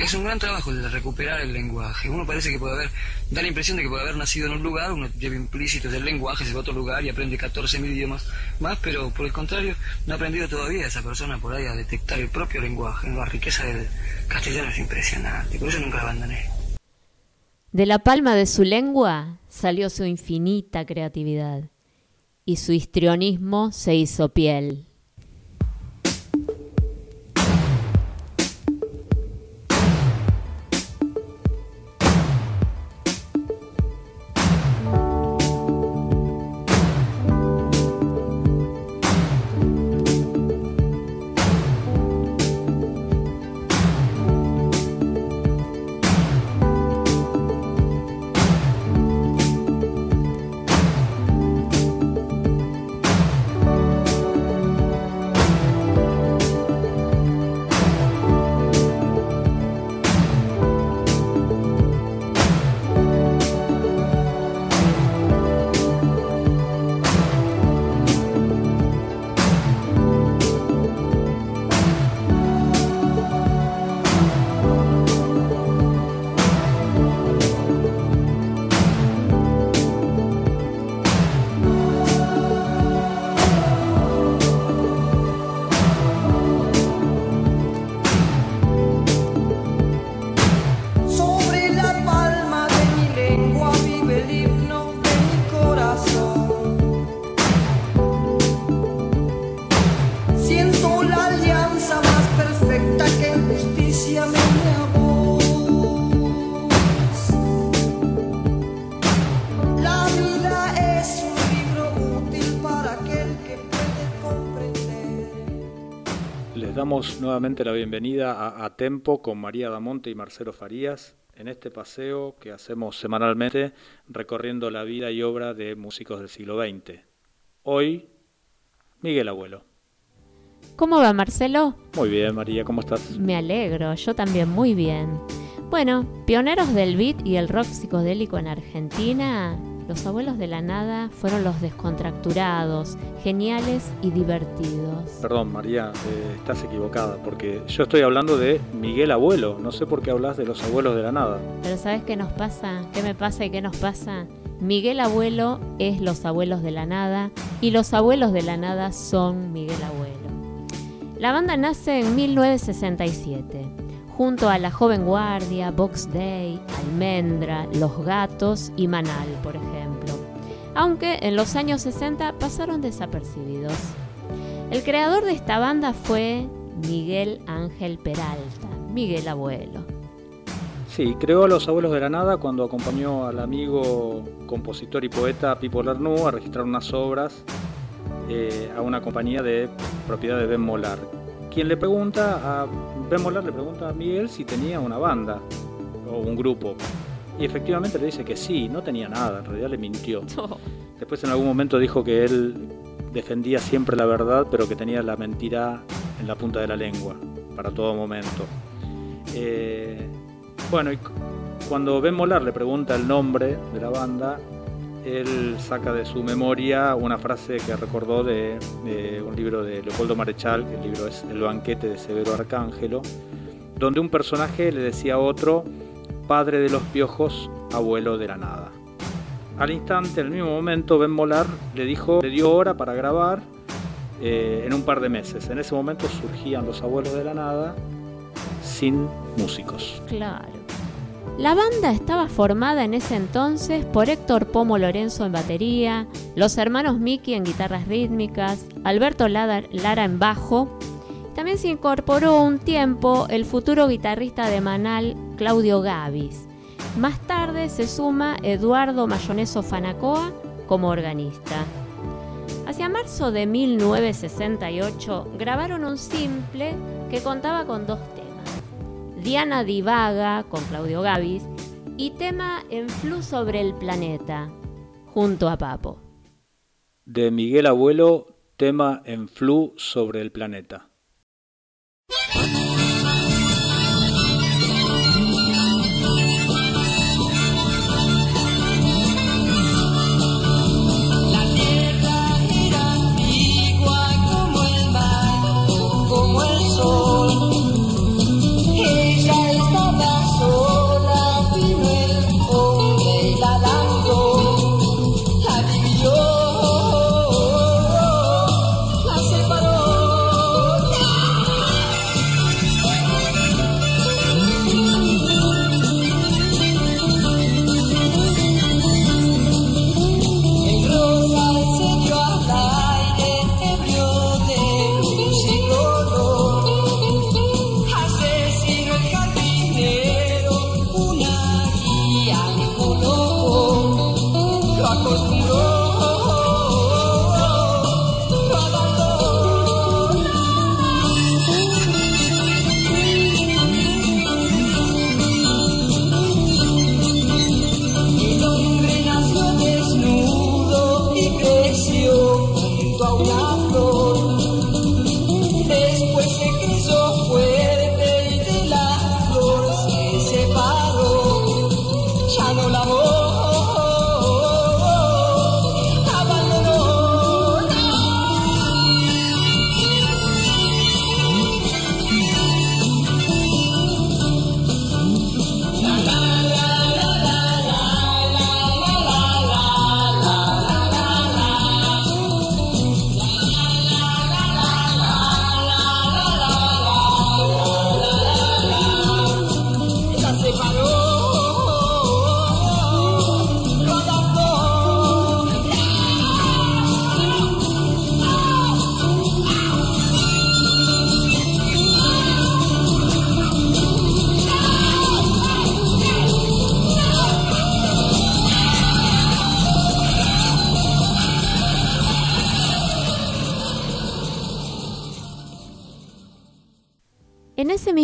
Es un gran trabajo el recuperar el lenguaje. Uno parece que puede haber, da la impresión de que puede haber nacido en un lugar, uno lleva implícito del lenguaje, se va a otro lugar y aprende 14.000 idiomas más, pero por el contrario, no ha aprendido todavía esa persona por ahí a detectar el propio lenguaje. La riqueza del castellano es impresionante, por eso nunca la abandoné. De la palma de su lengua salió su infinita creatividad y su histrionismo se hizo piel. Nuevamente la bienvenida a, Tempo con María Damonte y Marcelo Farías en este paseo que hacemos semanalmente recorriendo la vida y obra de músicos del siglo XX. Hoy, Miguel Abuelo. ¿Cómo va Marcelo? Muy bien, María, ¿cómo estás? Me alegro, yo también muy bien. Bueno, pioneros del beat y el rock psicodélico en Argentina, los abuelos de la nada fueron los descontracturados, geniales y divertidos. Perdón, María, eh, estás equivocada, porque yo estoy hablando de Miguel Abuelo. No sé por qué hablas de los abuelos de la nada. Pero ¿sabes qué nos pasa? ¿Qué me pasa y qué nos pasa? Miguel Abuelo es los abuelos de la nada y los abuelos de la nada son Miguel Abuelo. La banda nace en 1967 junto a La Joven Guardia, Box Day, Almendra, Los Gatos y Manal, por ejemplo, aunque en los años 60 pasaron desapercibidos. El creador de esta banda fue Miguel Ángel Peralta, Miguel Abuelo. Sí, creó a Los Abuelos de la Nada cuando acompañó al amigo, compositor y poeta Pipo Lernu a registrar unas obras eh, a una compañía de propiedad de Ben Molar, quien le pregunta a Ben Molar le pregunta a Miguel si tenía una banda o un grupo. Y efectivamente le dice que sí, no tenía nada, en realidad le mintió. Después en algún momento dijo que él defendía siempre la verdad, pero que tenía la mentira en la punta de la lengua, para todo momento. Eh, bueno, y cuando Ben Molar le pregunta el nombre de la banda, él saca de su memoria una frase que recordó de, un libro de Leopoldo Marechal, que el libro es El banquete de Severo Arcángelo, donde un personaje le decía a otro, padre de los piojos, abuelo de la nada. Al instante, en el mismo momento, Ben Molar le dijo, le dio hora para grabar eh, en un par de meses. En ese momento surgían los abuelos de la nada sin músicos. Claro. La banda estaba formada en ese entonces por Héctor Pomo Lorenzo en batería, los hermanos Miki en guitarras rítmicas, Alberto Lara en bajo. También se incorporó un tiempo el futuro guitarrista de Manal, Claudio Gavis. Más tarde se suma Eduardo Mayoneso Fanacoa como organista. Hacia marzo de 1968 grabaron un simple que contaba con dos temas. Diana Divaga con Claudio Gavis y tema En Flu sobre el planeta, junto a Papo. De Miguel Abuelo, tema En Flu sobre el planeta. Como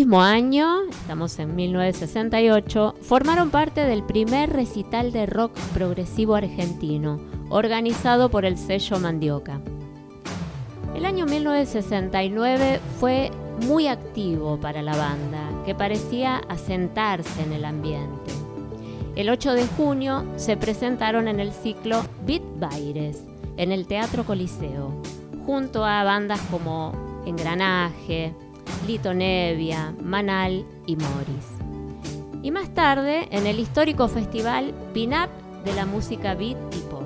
mismo año, estamos en 1968, formaron parte del primer recital de rock progresivo argentino, organizado por el sello Mandioca. El año 1969 fue muy activo para la banda, que parecía asentarse en el ambiente. El 8 de junio se presentaron en el ciclo Beat Baires, en el Teatro Coliseo, junto a bandas como Engranaje, Lito Nevia, Manal y Morris. Y más tarde en el histórico festival Pin-Up de la música beat y pop.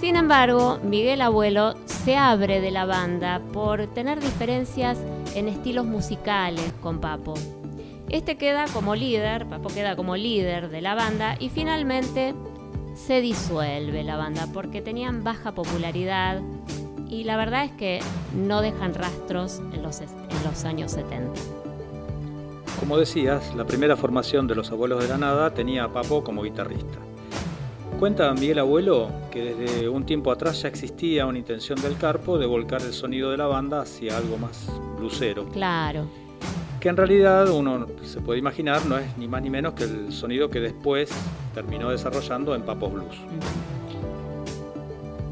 Sin embargo, Miguel Abuelo se abre de la banda por tener diferencias en estilos musicales con Papo. Este queda como líder, Papo queda como líder de la banda y finalmente se disuelve la banda porque tenían baja popularidad y la verdad es que no dejan rastros en los, en los años 70. Como decías, la primera formación de los Abuelos de la Nada tenía a Papo como guitarrista. Cuenta Miguel Abuelo que desde un tiempo atrás ya existía una intención del Carpo de volcar el sonido de la banda hacia algo más blusero. Claro. Que en realidad uno se puede imaginar no es ni más ni menos que el sonido que después terminó desarrollando en Papos Blues.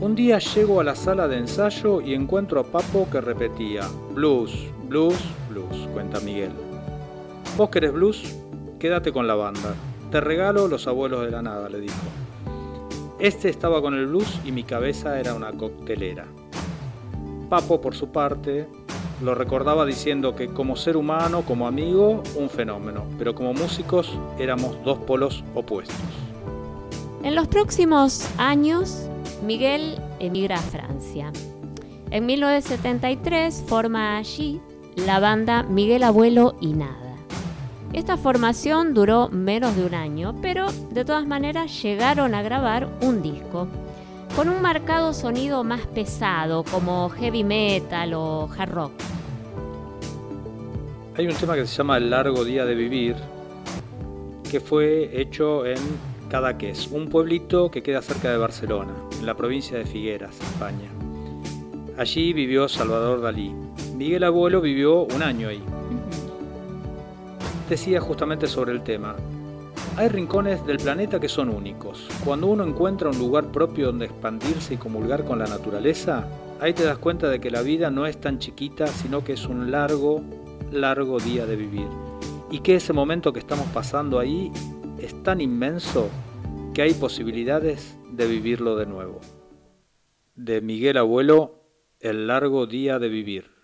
Un día llego a la sala de ensayo y encuentro a Papo que repetía blues, blues, blues, cuenta Miguel. Vos querés blues, quédate con la banda. Te regalo los abuelos de la nada, le dijo. Este estaba con el blues y mi cabeza era una coctelera. Papo, por su parte, lo recordaba diciendo que como ser humano, como amigo, un fenómeno, pero como músicos éramos dos polos opuestos. En los próximos años, Miguel emigra a Francia. En 1973 forma allí la banda Miguel Abuelo y Nada. Esta formación duró menos de un año, pero de todas maneras llegaron a grabar un disco con un marcado sonido más pesado, como heavy metal o hard rock. Hay un tema que se llama El largo día de vivir, que fue hecho en Cadaqués, un pueblito que queda cerca de Barcelona, en la provincia de Figueras, España. Allí vivió Salvador Dalí. Miguel Abuelo vivió un año ahí. Decía justamente sobre el tema. Hay rincones del planeta que son únicos. Cuando uno encuentra un lugar propio donde expandirse y comulgar con la naturaleza, ahí te das cuenta de que la vida no es tan chiquita, sino que es un largo, largo día de vivir. Y que ese momento que estamos pasando ahí es tan inmenso que hay posibilidades de vivirlo de nuevo. De Miguel Abuelo, El largo día de vivir.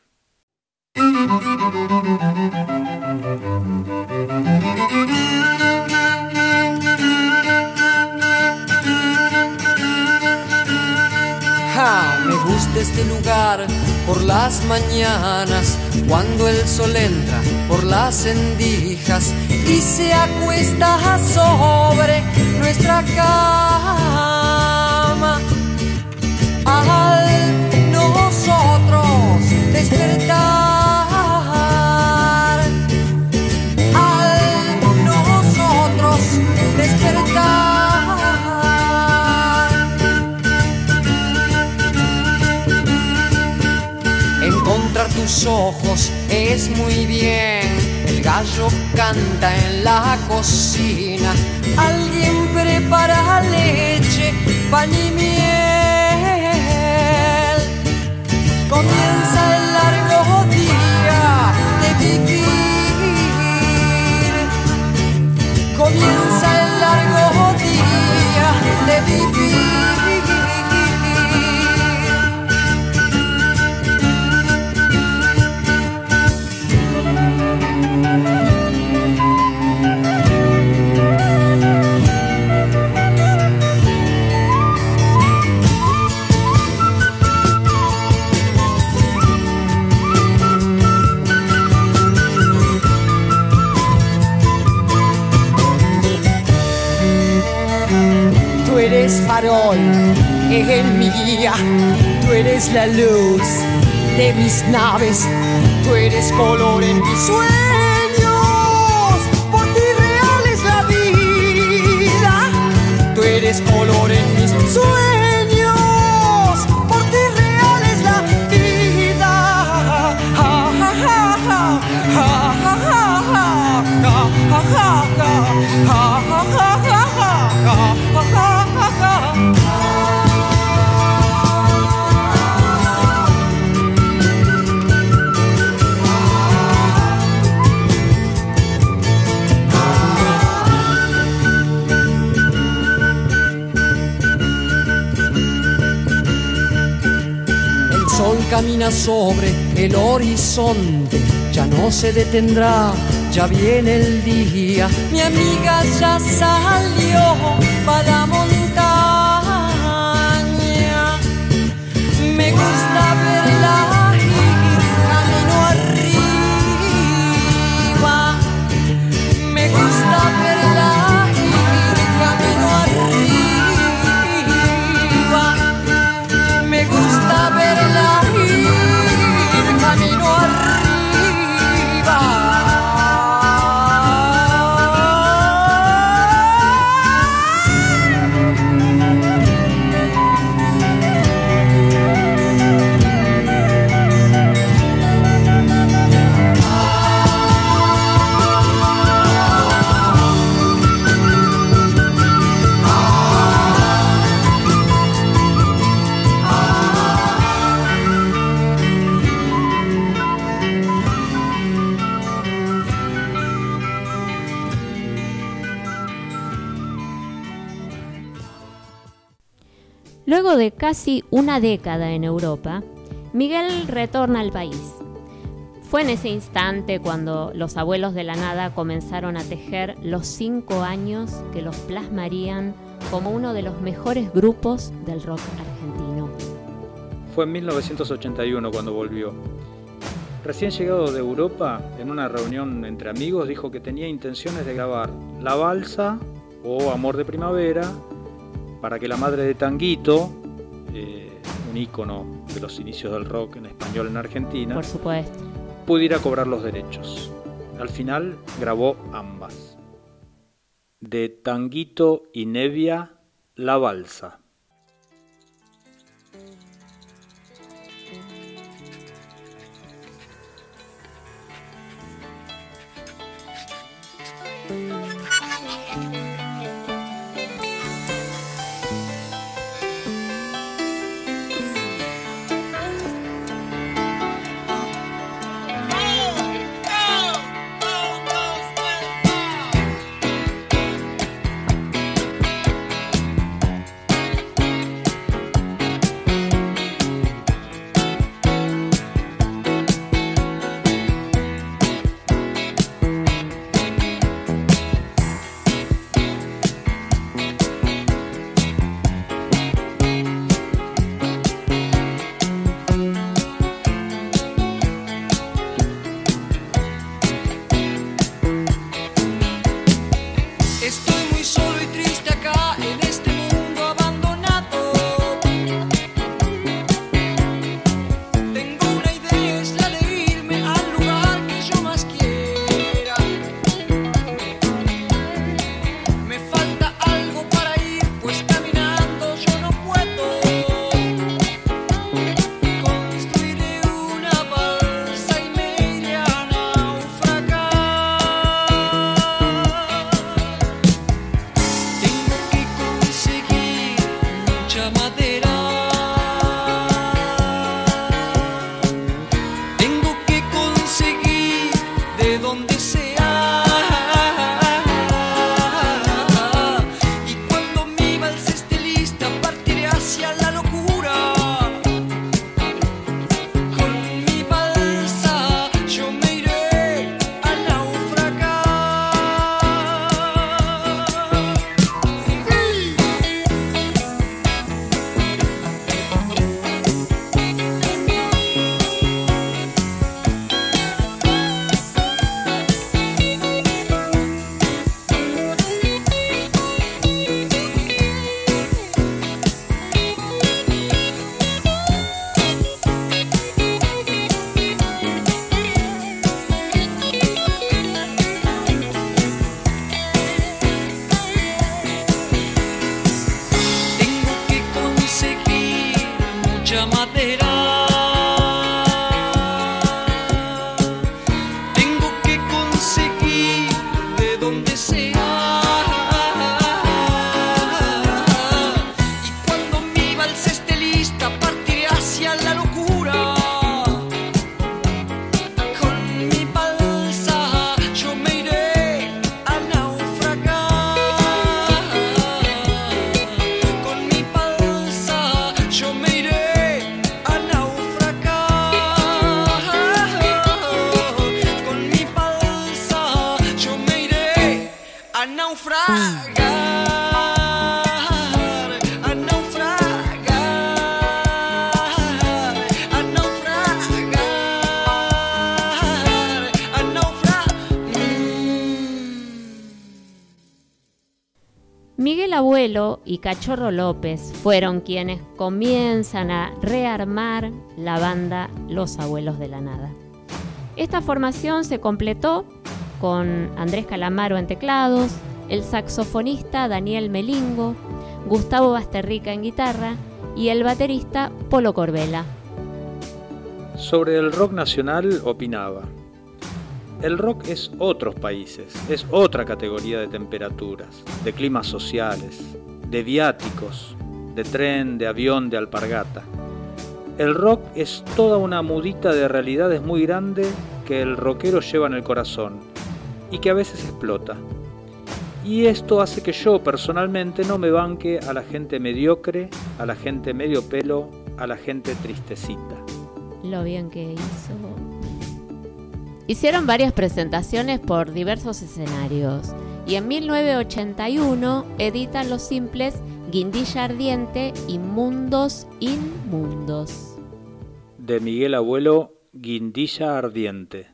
me gusta este lugar por las mañanas, cuando el sol entra por las endijas y se acuesta sobre nuestra cama. Al nosotros despertar. Tus ojos es muy bien. El gallo canta en la cocina. Alguien prepara leche, pan y miel. Comienza el largo día de vivir. Comienza el largo día de vivir. En mi guía. Tú eres la luz de mis naves, tú eres color en mis sueños. Camina sobre el horizonte, ya no se detendrá, ya viene el día. Mi amiga ya salió casi una década en Europa, Miguel retorna al país. Fue en ese instante cuando los abuelos de la nada comenzaron a tejer los cinco años que los plasmarían como uno de los mejores grupos del rock argentino. Fue en 1981 cuando volvió. Recién llegado de Europa, en una reunión entre amigos, dijo que tenía intenciones de grabar La Balsa o Amor de Primavera para que la madre de Tanguito, eh, un ícono de los inicios del rock en español en Argentina, Por supuesto. pudiera cobrar los derechos. Al final grabó ambas. De Tanguito y Nevia, La Balsa. mucha madera. Y Cachorro López fueron quienes comienzan a rearmar la banda Los Abuelos de la Nada. Esta formación se completó con Andrés Calamaro en teclados, el saxofonista Daniel Melingo, Gustavo Basterrica en guitarra y el baterista Polo Corbela. Sobre el rock nacional opinaba, el rock es otros países, es otra categoría de temperaturas, de climas sociales, de viáticos, de tren, de avión, de alpargata. El rock es toda una mudita de realidades muy grande que el rockero lleva en el corazón y que a veces explota. Y esto hace que yo personalmente no me banque a la gente mediocre, a la gente medio pelo, a la gente tristecita. Lo bien que hizo Hicieron varias presentaciones por diversos escenarios y en 1981 editan los simples Guindilla Ardiente y Mundos Inmundos. De Miguel Abuelo, Guindilla Ardiente.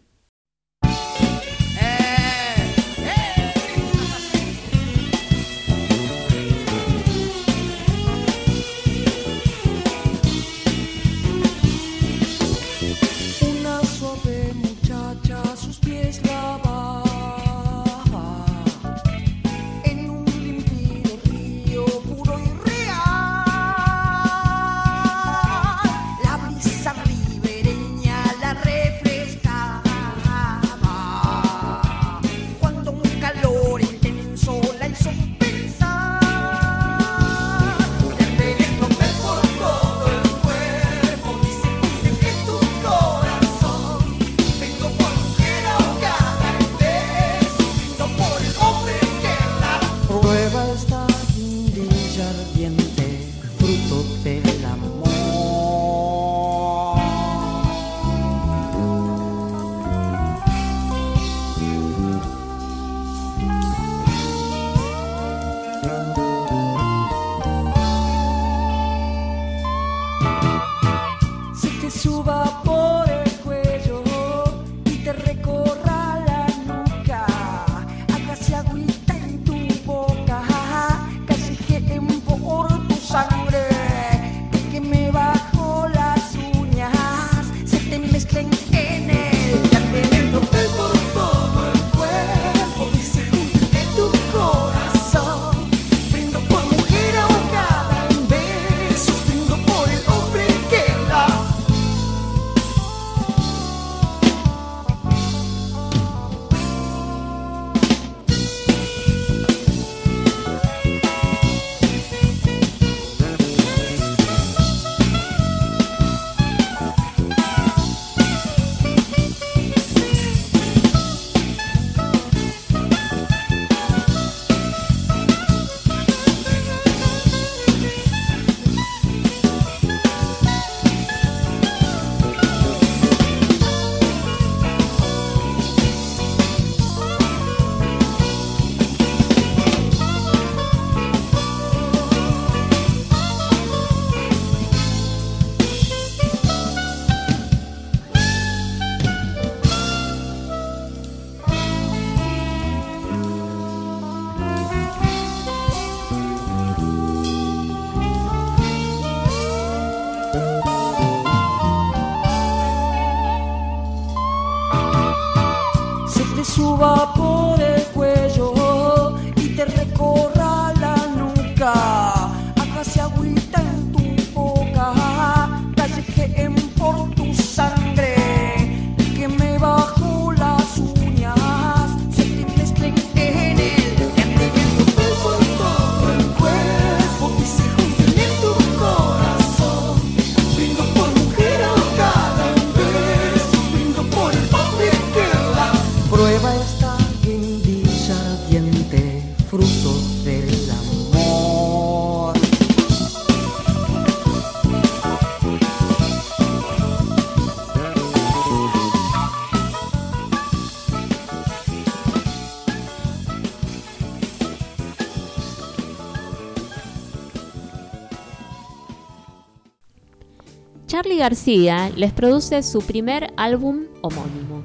Charlie García les produce su primer álbum homónimo.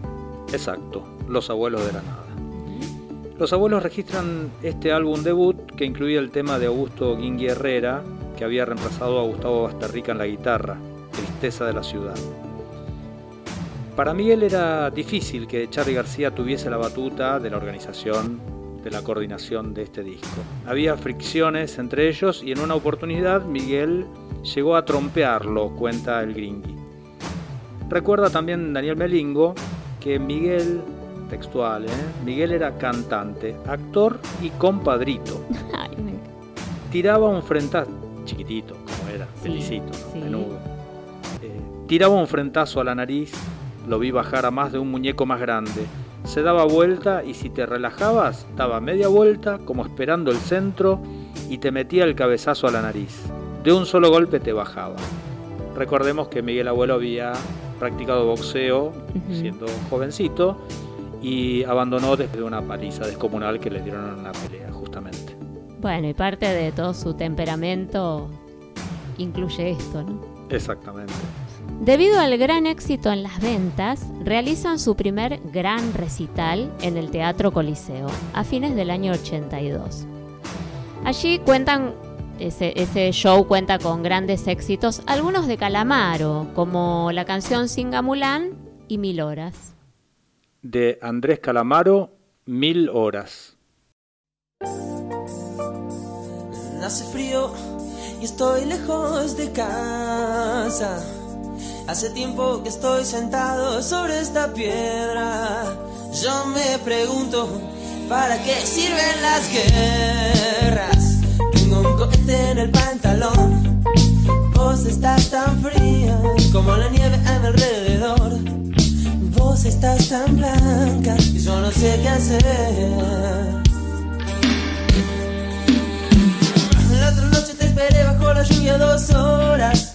Exacto, Los Abuelos de la Nada. Los Abuelos registran este álbum debut que incluía el tema de Augusto Guingui Herrera, que había reemplazado a Gustavo Basterrica en la guitarra, Tristeza de la Ciudad. Para Miguel era difícil que Charlie García tuviese la batuta de la organización, de la coordinación de este disco. Había fricciones entre ellos y en una oportunidad Miguel llegó a trompearlo, cuenta el gringui. Recuerda también Daniel Melingo que Miguel, textual, ¿eh? Miguel era cantante, actor y compadrito. Tiraba un frentazo, chiquitito como era, felicito, menudo. Eh, tiraba un frentazo a la nariz lo vi bajar a más de un muñeco más grande. Se daba vuelta y si te relajabas, daba media vuelta como esperando el centro y te metía el cabezazo a la nariz. De un solo golpe te bajaba. Recordemos que Miguel Abuelo había practicado boxeo siendo jovencito y abandonó después de una paliza descomunal que le dieron en una pelea, justamente. Bueno, y parte de todo su temperamento incluye esto, ¿no? Exactamente. Debido al gran éxito en las ventas, realizan su primer gran recital en el Teatro Coliseo a fines del año 82. Allí cuentan, ese, show cuenta con grandes éxitos, algunos de Calamaro, como la canción Singamulán y Mil Horas. De Andrés Calamaro, Mil Horas. Hace frío y estoy lejos de casa Hace tiempo que estoy sentado sobre esta piedra. Yo me pregunto, ¿para qué sirven las guerras? Tengo un en el pantalón. Vos estás tan fría como la nieve a mi alrededor. Vos estás tan blanca y yo no sé qué hacer. La otra noche te esperé bajo la lluvia dos horas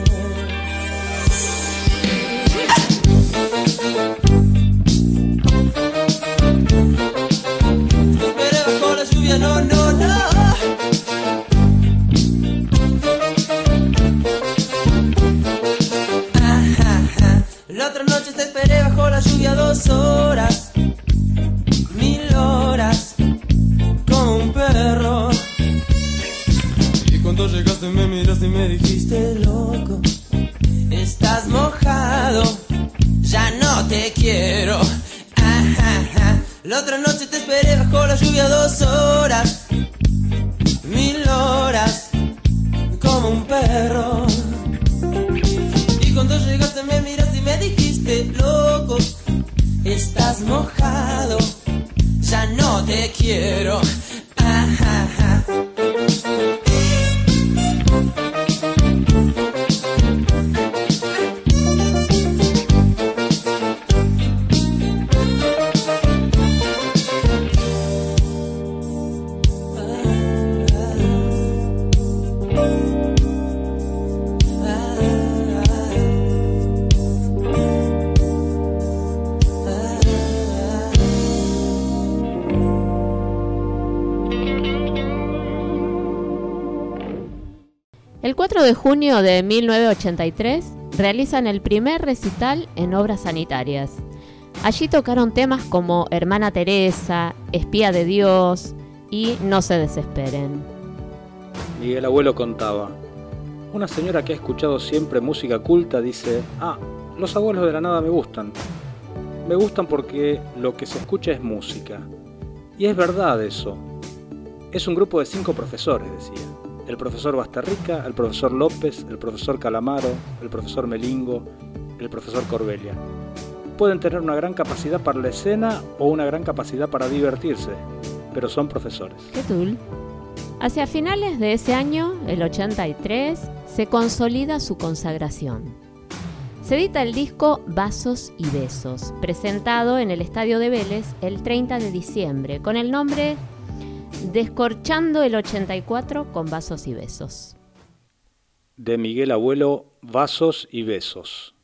Dos horas, quiero. Junio de 1983 realizan el primer recital en obras sanitarias. Allí tocaron temas como Hermana Teresa, Espía de Dios y No se desesperen. Miguel Abuelo contaba, una señora que ha escuchado siempre música culta dice, ah, los abuelos de la nada me gustan. Me gustan porque lo que se escucha es música. Y es verdad eso. Es un grupo de cinco profesores, decía el profesor Bastarrica, el profesor López, el profesor Calamaro, el profesor Melingo, el profesor Corbelia. pueden tener una gran capacidad para la escena o una gran capacidad para divertirse, pero son profesores. ¿Qué tool? Hacia finales de ese año, el 83, se consolida su consagración. Se edita el disco Vasos y Besos, presentado en el Estadio de Vélez el 30 de diciembre, con el nombre Descorchando el 84 con Vasos y Besos. De Miguel Abuelo, Vasos y Besos.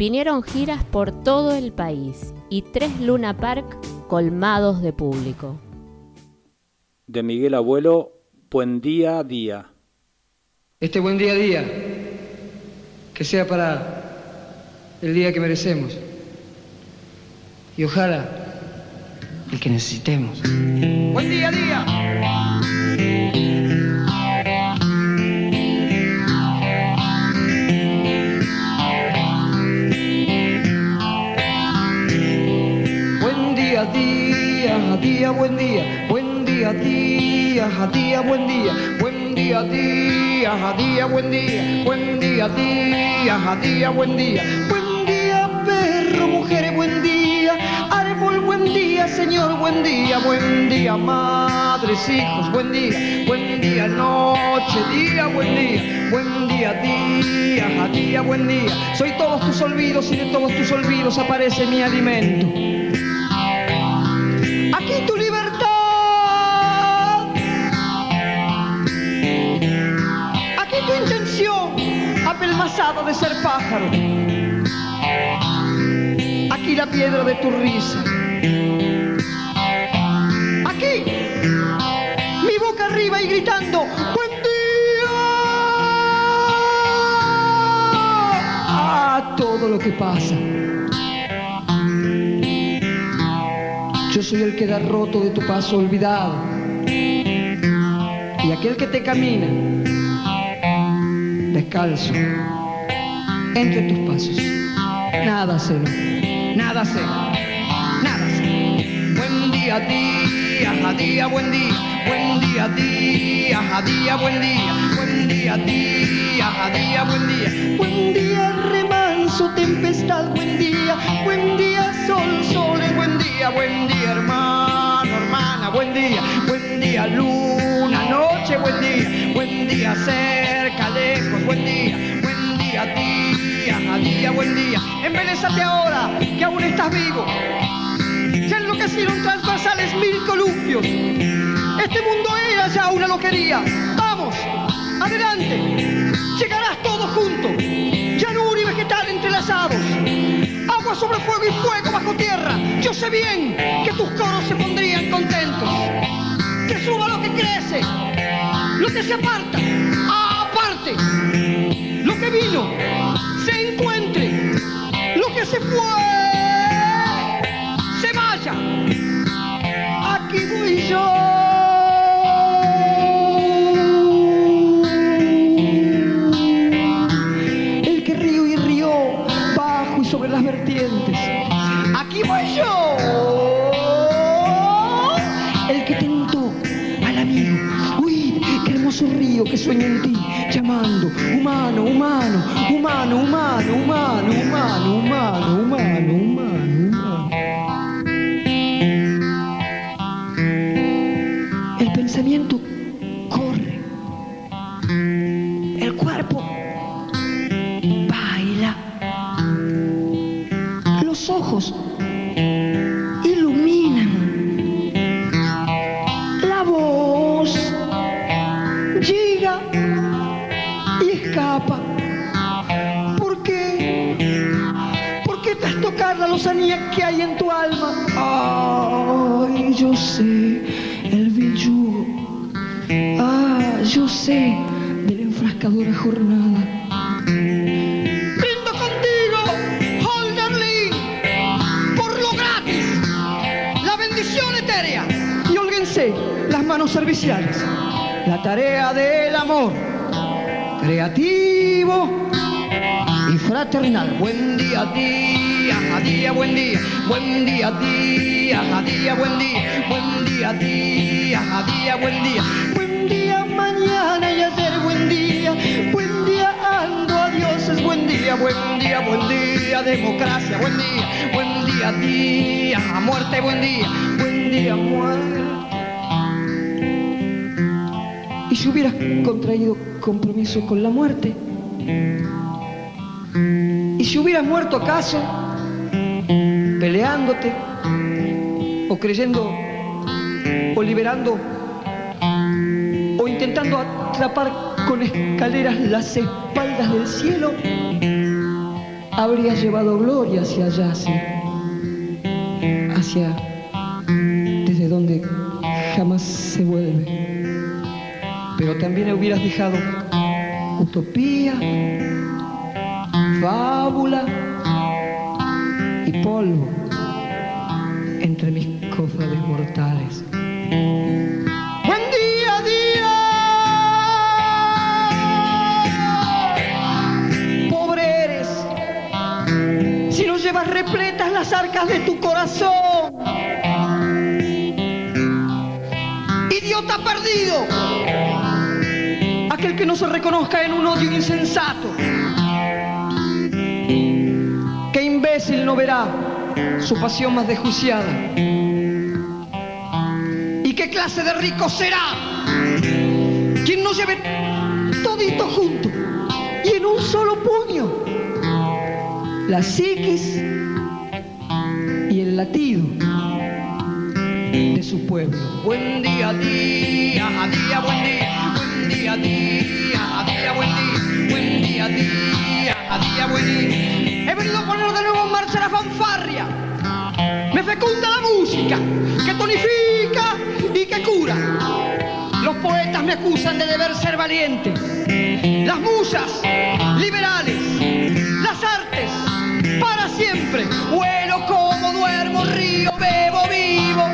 Vinieron giras por todo el país y tres Luna Park colmados de público. De Miguel Abuelo, Buen Día a Día. Este buen día a día, que sea para el día que merecemos. Y ojalá el que necesitemos. Buen día a día. Día, buen día, buen día, día, día, buen día, buen día, día, día, buen día, buen día, día, día, buen día, buen día, perro, mujeres, buen día día, Señor, buen día, buen día, madres, hijos, buen día, buen día, noche, día, buen día, buen día, día, día, buen día. Soy todos tus olvidos y de todos tus olvidos aparece mi alimento. De ser pájaro. Aquí la piedra de tu risa. Aquí, mi boca arriba y gritando, buen día a todo lo que pasa. Yo soy el que da roto de tu paso olvidado. Y aquel que te camina descalzo entre tus pasos. Nada sé, nada sé, nada sé. Buen día, día, día, buen día. Buen día, día, día, buen día. Buen día, día, día, buen día. Buen día, remanso, tempestad, buen día. Buen día, sol, sol, buen día. Buen día, hermano, hermana, buen día. Buen día, luna, noche, buen día. Buen día, cerca, lejos, buen día. Buen día, día, a día, buen día. Embelezate ahora, que aún estás vivo. Se enloquecieron transversales mil columpios. Este mundo era ya una loquería. Vamos, adelante. Llegarás todos juntos. Llanura y vegetal entrelazados. Agua sobre fuego y fuego bajo tierra. Yo sé bien que tus coros se pondrían contentos. Que suba lo que crece, lo que se aparta, aparte vino se encuentre, lo que se fue se vaya. Aquí voy yo. El que río y río bajo y sobre las vertientes. Aquí voy yo. El que tentó al amigo. Uy, qué hermoso río que sueña en ti. Humano, humano, humano, humano, humano, humano, humano, humano, humano, humano. El pensamiento ¿Por qué te has tocado la lozanía que hay en tu alma? Ay, yo sé, el vil yugo. Ah, yo sé de la enfrascadora jornada. Brindo contigo, Holderlin, por lo gratis, la bendición etérea. Y holguense las manos serviciales, la tarea del amor, creativo y fraternal. Buen día, día, a día, buen día, buen día, día, a día, buen día, buen día, día, a día, buen día, buen día, mañana y ayer, buen día, buen día, ando a dioses, buen día, buen día, buen día, democracia, buen día, buen día, día, a muerte, buen día, buen día, muerte. Y si hubieras contraído compromiso con la muerte, y si hubieras muerto acaso, peleándote, o creyendo, o liberando, o intentando atrapar con escaleras las espaldas del cielo, habrías llevado gloria hacia allá, sí, hacia desde donde jamás se vuelve. Pero también hubieras dejado utopía, fábula polvo entre mis cofrades mortales. Buen día, día. Pobre eres si no llevas repletas las arcas de tu corazón. Idiota perdido. Aquel que no se reconozca en un odio insensato. ¿Qué no verá su pasión más desjuiciada? clase de rico será quien nos lleve todito junto y en un solo puño la psiquis y el latido de su pueblo. Buen día, día, a día, buen día, buen día, día, a día, buen día, buen día, día, a día, buen día. Poner de nuevo en marcha la fanfarria. Me fecunda la música, que tonifica y que cura. Los poetas me acusan de deber ser valiente. Las musas, liberales. Las artes, para siempre. Vuelo como duermo, río, bebo, vivo.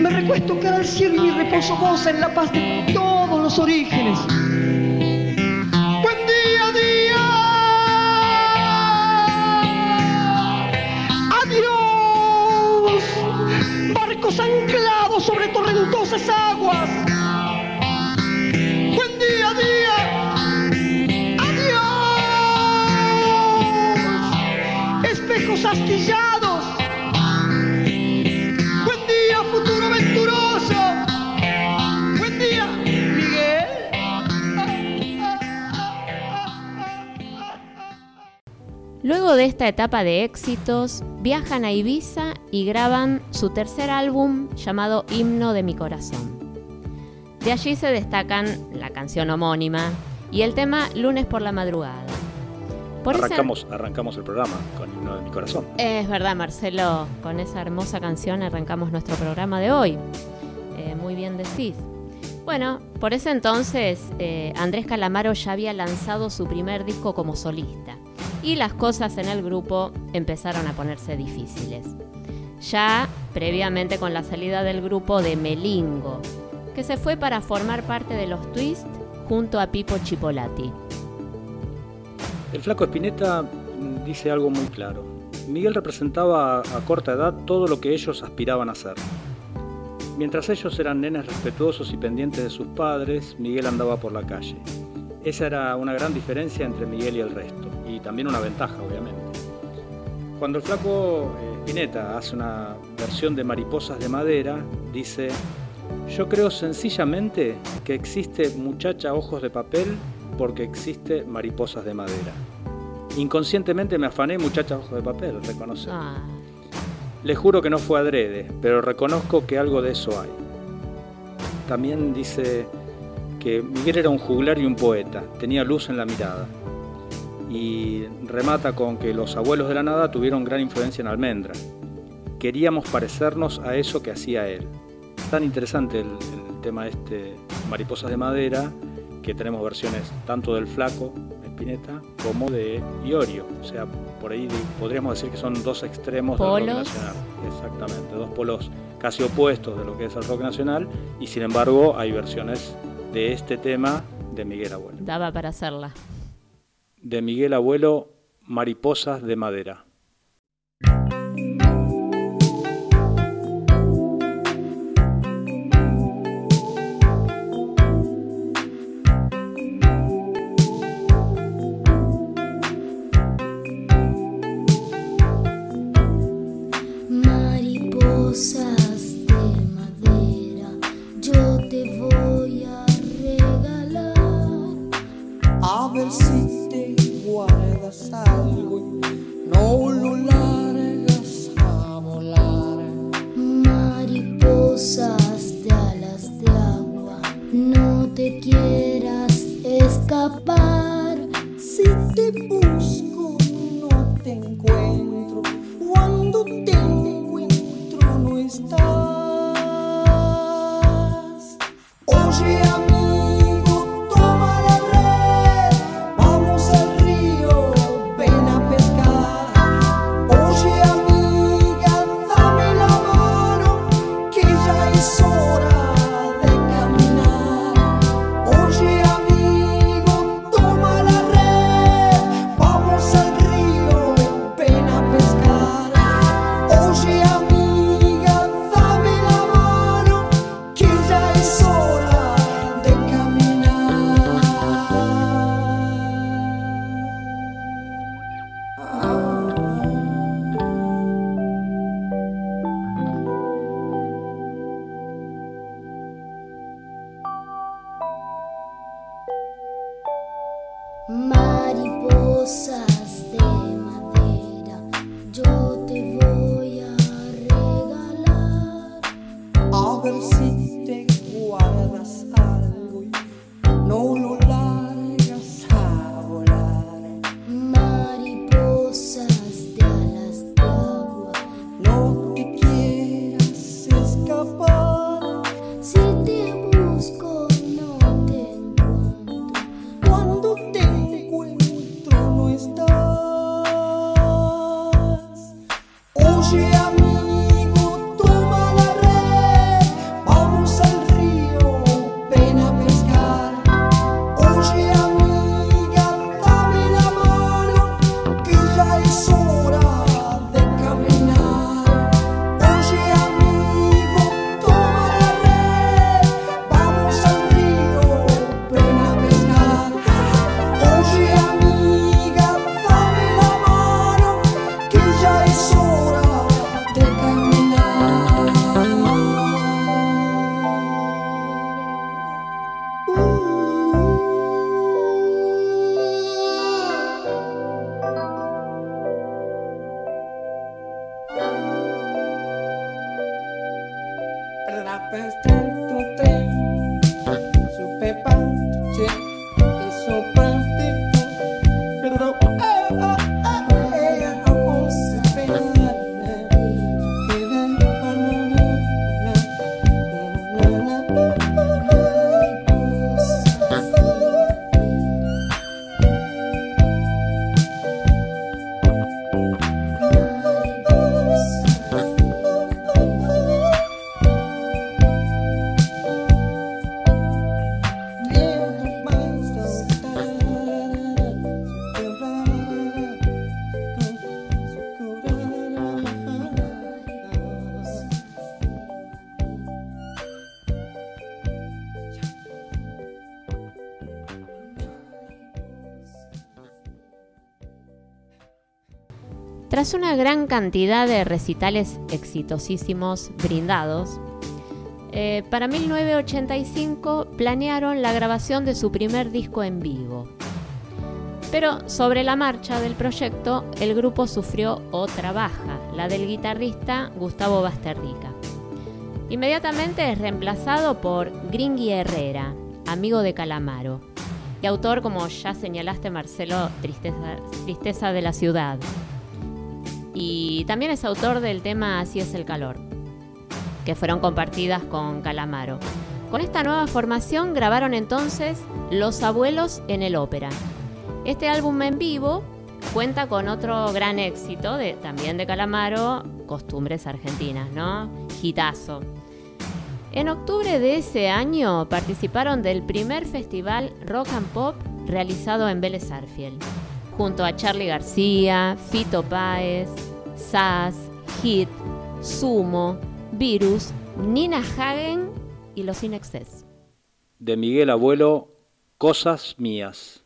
Me recuesto cara al cielo y mi reposo goza en la paz de todos los orígenes. Barcos anclados sobre torrentosas aguas. Buen día, día. Adiós. Espejos astillados. Luego de esta etapa de éxitos, viajan a Ibiza y graban su tercer álbum llamado Himno de mi corazón. De allí se destacan la canción homónima y el tema Lunes por la madrugada. Por arrancamos el programa con Himno de mi corazón. Es verdad, Marcelo, con esa hermosa canción arrancamos nuestro programa de hoy. Eh, muy bien decís. Bueno, por ese entonces eh, Andrés Calamaro ya había lanzado su primer disco como solista y las cosas en el grupo empezaron a ponerse difíciles. Ya previamente con la salida del grupo de Melingo, que se fue para formar parte de los Twist junto a Pipo Chipolati. El flaco Espineta dice algo muy claro. Miguel representaba a corta edad todo lo que ellos aspiraban a ser. Mientras ellos eran nenes respetuosos y pendientes de sus padres, Miguel andaba por la calle. Esa era una gran diferencia entre Miguel y el resto, y también una ventaja, obviamente. Cuando el flaco eh, Spinetta hace una versión de Mariposas de Madera, dice, yo creo sencillamente que existe muchacha ojos de papel porque existe mariposas de madera. Inconscientemente me afané muchacha ojos de papel, reconoce. Ah, Le juro que no fue adrede, pero reconozco que algo de eso hay. También dice que Miguel era un juglar y un poeta, tenía luz en la mirada. Y remata con que los abuelos de la nada tuvieron gran influencia en Almendra. Queríamos parecernos a eso que hacía él. Tan interesante el, el tema este, Mariposas de Madera, que tenemos versiones tanto del Flaco, Spinetta, como de Iorio. O sea, por ahí podríamos decir que son dos extremos del rock Polos. nacional. Exactamente, dos polos casi opuestos de lo que es el rock nacional, y sin embargo hay versiones de este tema de Miguel Abuelo. daba para hacerla. De Miguel Abuelo, Mariposas de Madera. Tras una gran cantidad de recitales exitosísimos brindados, eh, para 1985 planearon la grabación de su primer disco en vivo. Pero sobre la marcha del proyecto, el grupo sufrió otra baja, la del guitarrista Gustavo Basterrica. Inmediatamente es reemplazado por Gringy Herrera, amigo de Calamaro, y autor, como ya señalaste Marcelo, Tristeza de la Ciudad, y también es autor del tema Así es el calor, que fueron compartidas con Calamaro. Con esta nueva formación grabaron entonces Los Abuelos en el Ópera. Este álbum en vivo cuenta con otro gran éxito de, también de Calamaro, Costumbres Argentinas, ¿no? Gitazo. En octubre de ese año participaron del primer festival Rock and Pop realizado en Vélez Arfiel junto a Charlie García, Fito Páez, Sass, Hit, Sumo, Virus, Nina Hagen y Los Inexcess. De Miguel Abuelo, Cosas Mías.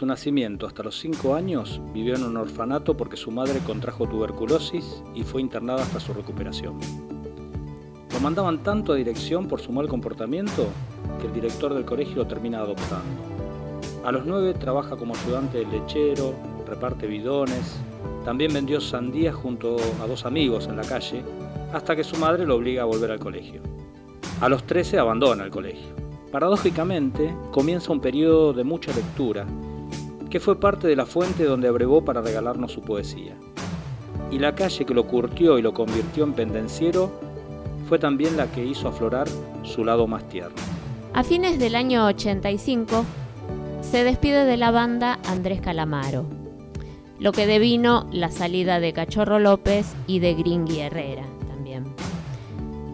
Su nacimiento hasta los 5 años vivió en un orfanato porque su madre contrajo tuberculosis y fue internada hasta su recuperación. Lo mandaban tanto a dirección por su mal comportamiento que el director del colegio lo termina adoptando. A los 9 trabaja como ayudante del lechero, reparte bidones, también vendió sandías junto a dos amigos en la calle, hasta que su madre lo obliga a volver al colegio. A los 13 abandona el colegio. Paradójicamente, comienza un periodo de mucha lectura, que fue parte de la fuente donde abrevó para regalarnos su poesía. Y la calle que lo curtió y lo convirtió en pendenciero fue también la que hizo aflorar su lado más tierno. A fines del año 85, se despide de la banda Andrés Calamaro, lo que devino la salida de Cachorro López y de Gringui Herrera también.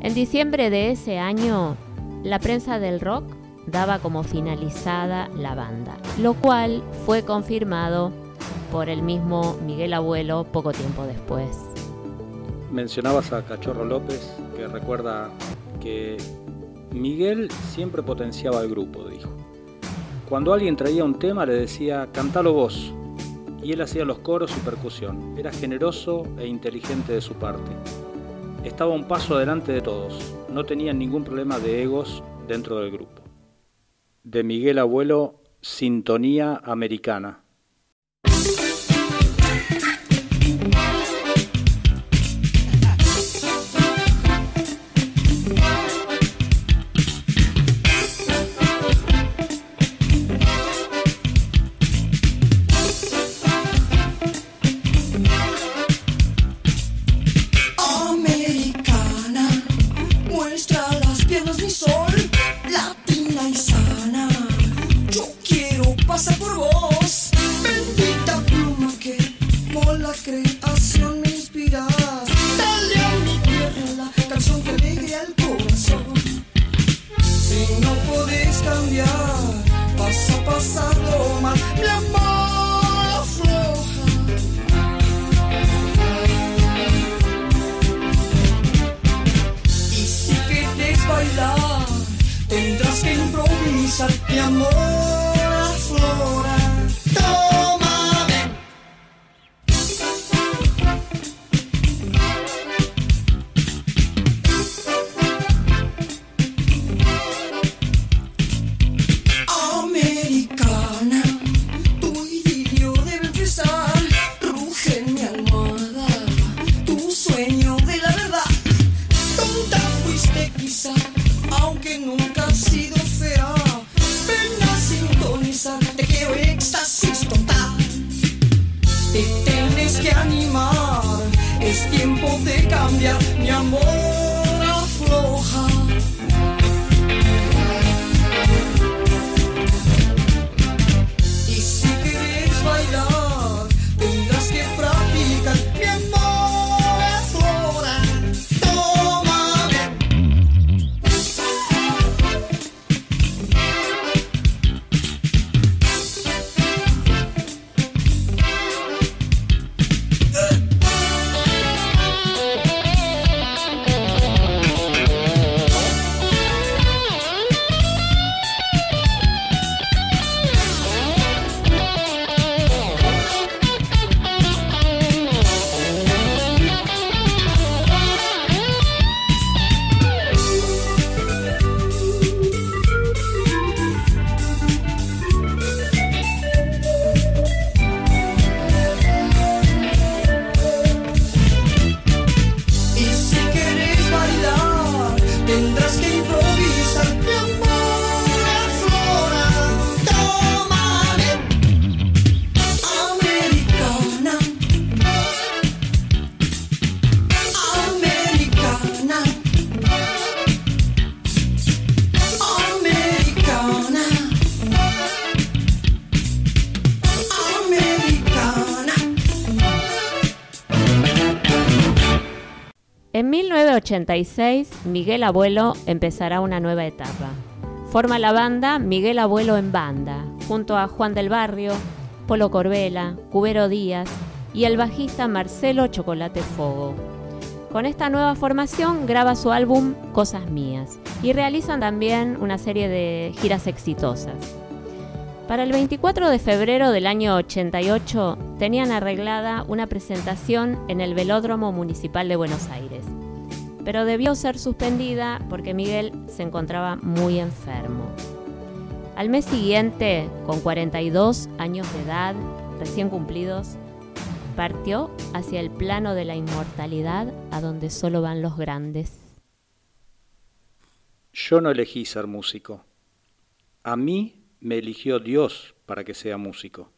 En diciembre de ese año, la prensa del rock daba como finalizada la banda, lo cual fue confirmado por el mismo Miguel Abuelo poco tiempo después. Mencionabas a Cachorro López, que recuerda que Miguel siempre potenciaba al grupo, dijo. Cuando alguien traía un tema le decía, cantalo vos, y él hacía los coros y percusión. Era generoso e inteligente de su parte. Estaba un paso adelante de todos. No tenía ningún problema de egos dentro del grupo. De Miguel Abuelo, Sintonía Americana. 1986, Miguel Abuelo empezará una nueva etapa. Forma la banda Miguel Abuelo en Banda, junto a Juan del Barrio, Polo Corbela, Cubero Díaz y el bajista Marcelo Chocolate Fogo. Con esta nueva formación graba su álbum Cosas Mías y realizan también una serie de giras exitosas. Para el 24 de febrero del año 88 tenían arreglada una presentación en el Velódromo Municipal de Buenos Aires, pero debió ser suspendida porque Miguel se encontraba muy enfermo. Al mes siguiente, con 42 años de edad, recién cumplidos, partió hacia el plano de la inmortalidad a donde solo van los grandes. Yo no elegí ser músico. A mí me eligió Dios para que sea músico.